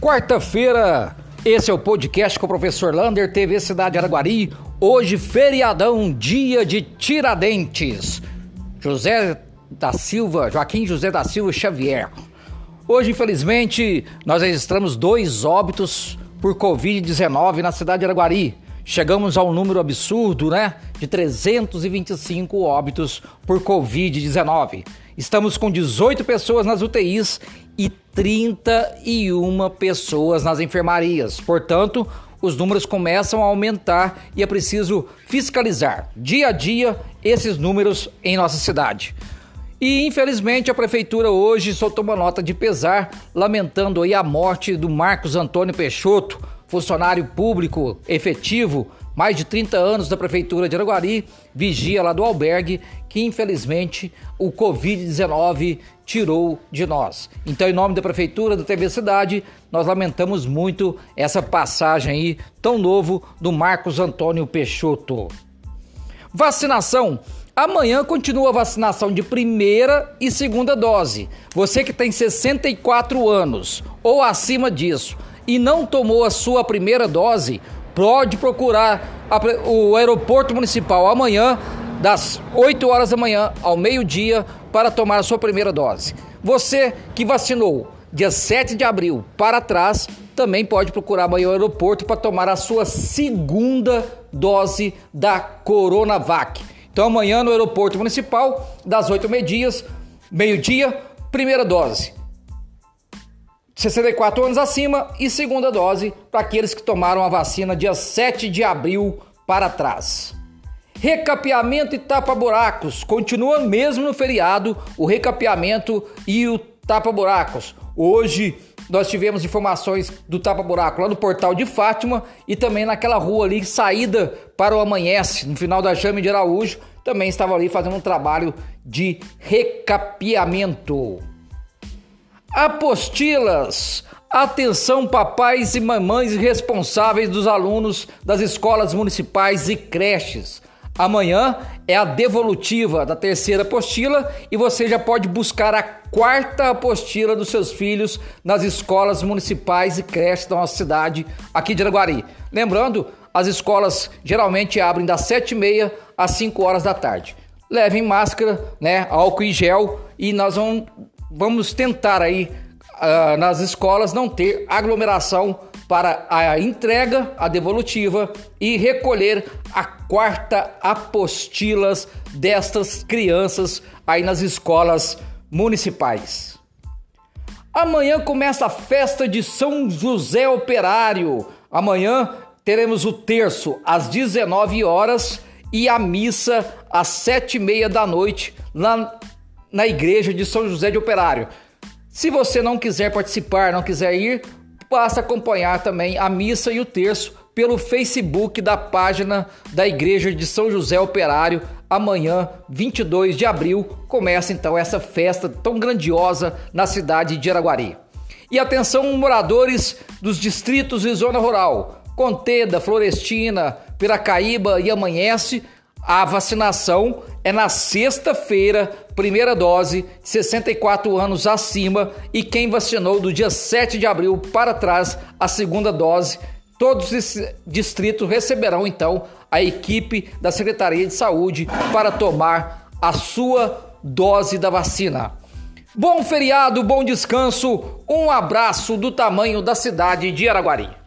Quarta-feira, esse é o podcast com o professor Lander, TV Cidade Araguari. Hoje, feriadão, dia de Tiradentes. José da Silva, Joaquim José da Silva Xavier. Hoje, infelizmente, nós registramos dois óbitos por Covid-19 na cidade de Araguari. Chegamos a um número absurdo, né? De 325 óbitos por Covid-19. Estamos com 18 pessoas nas UTIs e 31 pessoas nas enfermarias. Portanto, os números começam a aumentar e é preciso fiscalizar dia a dia esses números em nossa cidade. E infelizmente a prefeitura hoje soltou uma nota de pesar lamentando aí a morte do Marcos Antônio Peixoto, funcionário público efetivo, mais de 30 anos da prefeitura de Araguari, vigia lá do albergue, que infelizmente o Covid-19 tirou de nós. Então, em nome da prefeitura do TV Cidade, nós lamentamos muito essa passagem aí tão novo do Marcos Antônio Peixoto. Vacinação. Amanhã continua a vacinação de primeira e segunda dose. Você que tem 64 anos ou acima disso e não tomou a sua primeira dose, pode procurar o aeroporto municipal amanhã, das 8 horas da manhã ao meio-dia, para tomar a sua primeira dose. Você que vacinou dia 7 de abril para trás, também pode procurar amanhã o aeroporto para tomar a sua segunda dose da Coronavac. Então amanhã no aeroporto municipal, das 8 meio-dias, meio-dia, primeira dose. 64 anos acima e segunda dose para aqueles que tomaram a vacina dia 7 de abril para trás. Recapeamento e tapa-buracos. Continua mesmo no feriado o recapeamento e o tapa-buracos. Hoje nós tivemos informações do tapa-buraco lá no portal de Fátima e também naquela rua ali, saída para o Amanhece, no final da Jame de Araújo, também estava ali fazendo um trabalho de recapeamento. Apostilas. Atenção, papais e mamães responsáveis dos alunos das escolas municipais e creches. Amanhã é a devolutiva da terceira apostila e você já pode buscar a quarta apostila dos seus filhos nas escolas municipais e creches da nossa cidade aqui de Araguari. Lembrando, as escolas geralmente abrem das 7h30 às 5 horas da tarde. Levem máscara, né, álcool e gel e nós vamos vamos tentar aí uh, nas escolas não ter aglomeração para a entrega, a devolutiva e recolher a quarta apostilas destas crianças aí nas escolas municipais. Amanhã começa a festa de São José Operário. Amanhã teremos o terço às 19 horas e a missa às sete e meia da noite lá na igreja de São José de Operário. Se você não quiser participar, não quiser ir, basta acompanhar também a missa e o terço pelo Facebook da página da Igreja de São José Operário. Amanhã, 22 de abril, começa então essa festa tão grandiosa na cidade de Araguari. E atenção, moradores dos distritos e zona rural, Conteda, Florestina, Piracaíba e Amanhece, a vacinação é na sexta-feira, primeira dose, 64 anos acima, e quem vacinou do dia 7 de abril para trás, a segunda dose. Todos esses distritos receberão então a equipe da Secretaria de Saúde para tomar a sua dose da vacina. Bom feriado, bom descanso, um abraço do tamanho da cidade de Araguari.